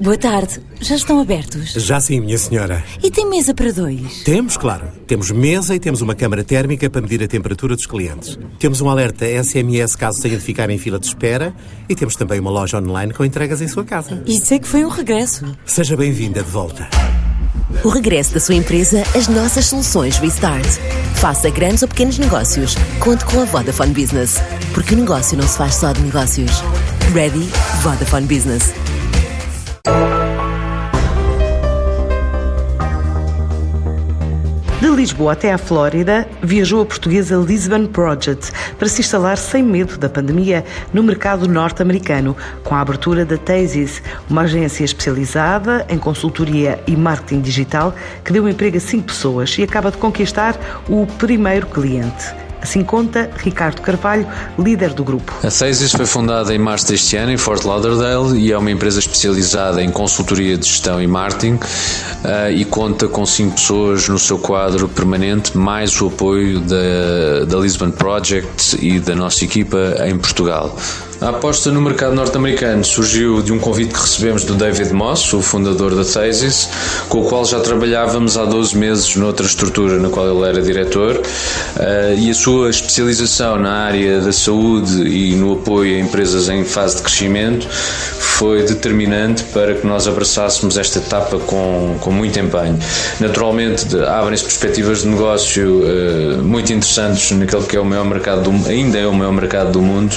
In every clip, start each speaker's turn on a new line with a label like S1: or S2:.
S1: Boa tarde. Já estão abertos?
S2: Já sim, minha senhora.
S1: E tem mesa para dois?
S2: Temos, claro. Temos mesa e temos uma câmara térmica para medir a temperatura dos clientes. Temos um alerta SMS caso tenha de ficar em fila de espera e temos também uma loja online com entregas em sua casa.
S1: Isso é que foi um regresso.
S2: Seja bem-vinda de volta.
S3: O regresso da sua empresa às nossas soluções Restart. Faça grandes ou pequenos negócios. Conte com a Vodafone Business. Porque o negócio não se faz só de negócios. Ready? Vodafone Business.
S4: De Lisboa até à Flórida, viajou a portuguesa Lisbon Project para se instalar sem medo da pandemia no mercado norte-americano, com a abertura da Thesis, uma agência especializada em consultoria e marketing digital que deu emprego a cinco pessoas e acaba de conquistar o primeiro cliente. Assim conta Ricardo Carvalho, líder do grupo.
S5: A Thesis foi fundada em março deste ano em Fort Lauderdale e é uma empresa especializada em consultoria de gestão e marketing uh, e conta com cinco pessoas no seu quadro permanente, mais o apoio da, da Lisbon Project e da nossa equipa em Portugal. A aposta no mercado norte-americano surgiu de um convite que recebemos do David Moss, o fundador da Thesis, com o qual já trabalhávamos há 12 meses noutra estrutura na qual ele era diretor, eh, e a sua especialização na área da saúde e no apoio a empresas em fase de crescimento foi determinante para que nós abraçássemos esta etapa com, com muito empenho. Naturalmente, abrem-se perspectivas de negócio uh, muito interessantes naquele que é o maior mercado, do, ainda é o maior mercado do mundo,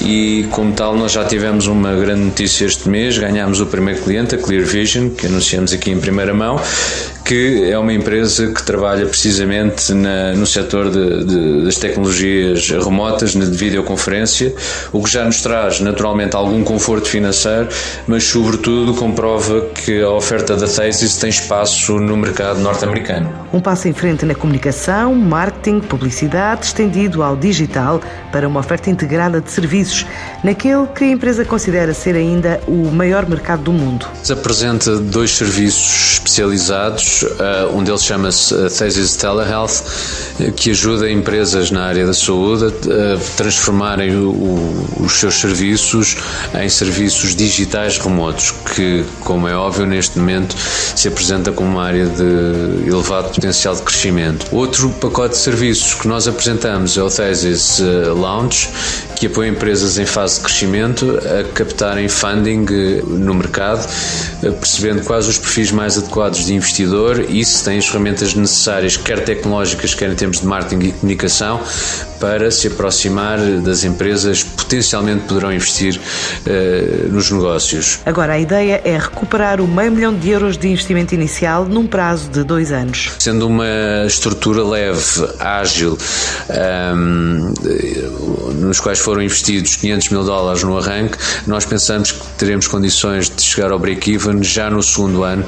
S5: e como tal, nós já tivemos uma grande notícia este mês: ganhámos o primeiro cliente, a Clear Vision, que anunciamos aqui em primeira mão, que é uma empresa que trabalha precisamente na, no setor de, de, das tecnologias remotas, na de videoconferência, o que já nos traz naturalmente algum conforto financeiro, mas sobretudo comprova que a oferta da Thesis tem espaço no mercado norte-americano.
S4: Um passo em frente na comunicação, marketing, publicidade, estendido ao digital para uma oferta integrada de serviços, naquele que a empresa considera ser ainda o maior mercado do mundo.
S5: Apresenta dois serviços especializados Uh, um deles chama-se uh, Thesis Telehealth, uh, que ajuda empresas na área da saúde a transformarem os seus serviços em serviços digitais remotos, que, como é óbvio, neste momento se apresenta como uma área de elevado potencial de crescimento. Outro pacote de serviços que nós apresentamos é o Thesis Launch, que apoia empresas em fase de crescimento a captarem funding no mercado, percebendo quais os perfis mais adequados de investidor e se tem as ferramentas necessárias, quer tecnológicas, quer em termos de marketing e comunicação, para se aproximar das empresas que potencialmente poderão investir uh, nos negócios.
S4: Agora, a ideia é recuperar o meio milhão de euros de investimento inicial num prazo de dois anos.
S5: Sendo uma estrutura leve, ágil, um, ehm, nos quais foram investidos 500 mil dólares no arranque, nós pensamos que teremos condições de chegar ao break-even já no segundo ano,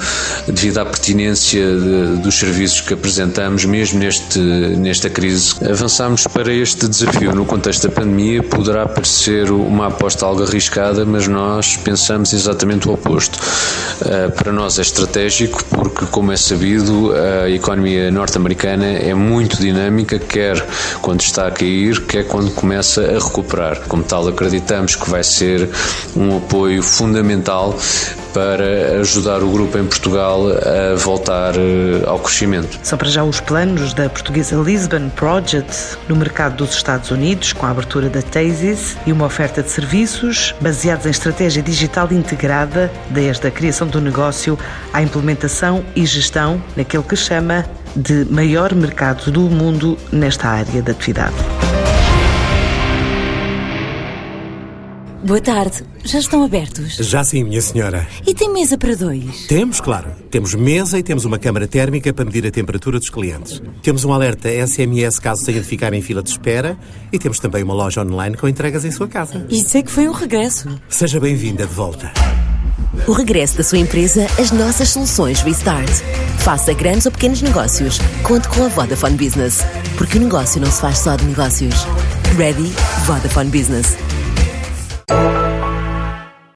S5: devido à pertinência de, dos serviços que apresentamos, mesmo neste, nesta crise. Avançamos para este desafio no contexto da pandemia poderá parecer uma aposta algo arriscada, mas nós pensamos exatamente o oposto. Uh, para nós é estratégico porque, como é sabido, a economia norte-americana é muito dinâmica, quer quando está a cair, quer quando começa a recuperar. Como tal, acreditamos que vai ser um apoio fundamental para ajudar o grupo em Portugal a voltar eh, ao crescimento.
S4: São para já os planos da portuguesa Lisbon Project no mercado dos Estados Unidos, com a abertura da Thesis e uma oferta de serviços baseados em estratégia digital integrada, desde a criação do negócio à implementação e gestão naquele que chama de maior mercado do mundo nesta área de atividade.
S1: Boa tarde. Já estão abertos?
S2: Já sim, minha senhora.
S1: E tem mesa para dois?
S2: Temos, claro. Temos mesa e temos uma câmara térmica para medir a temperatura dos clientes. Temos um alerta SMS caso tenha de ficar em fila de espera e temos também uma loja online com entregas em sua casa.
S1: Isso é que foi um regresso.
S2: Seja bem-vinda de volta.
S3: O regresso da sua empresa às nossas soluções Restart. Faça grandes ou pequenos negócios. Conte com a Vodafone Business. Porque o negócio não se faz só de negócios. Ready? Vodafone Business.
S6: Thank you.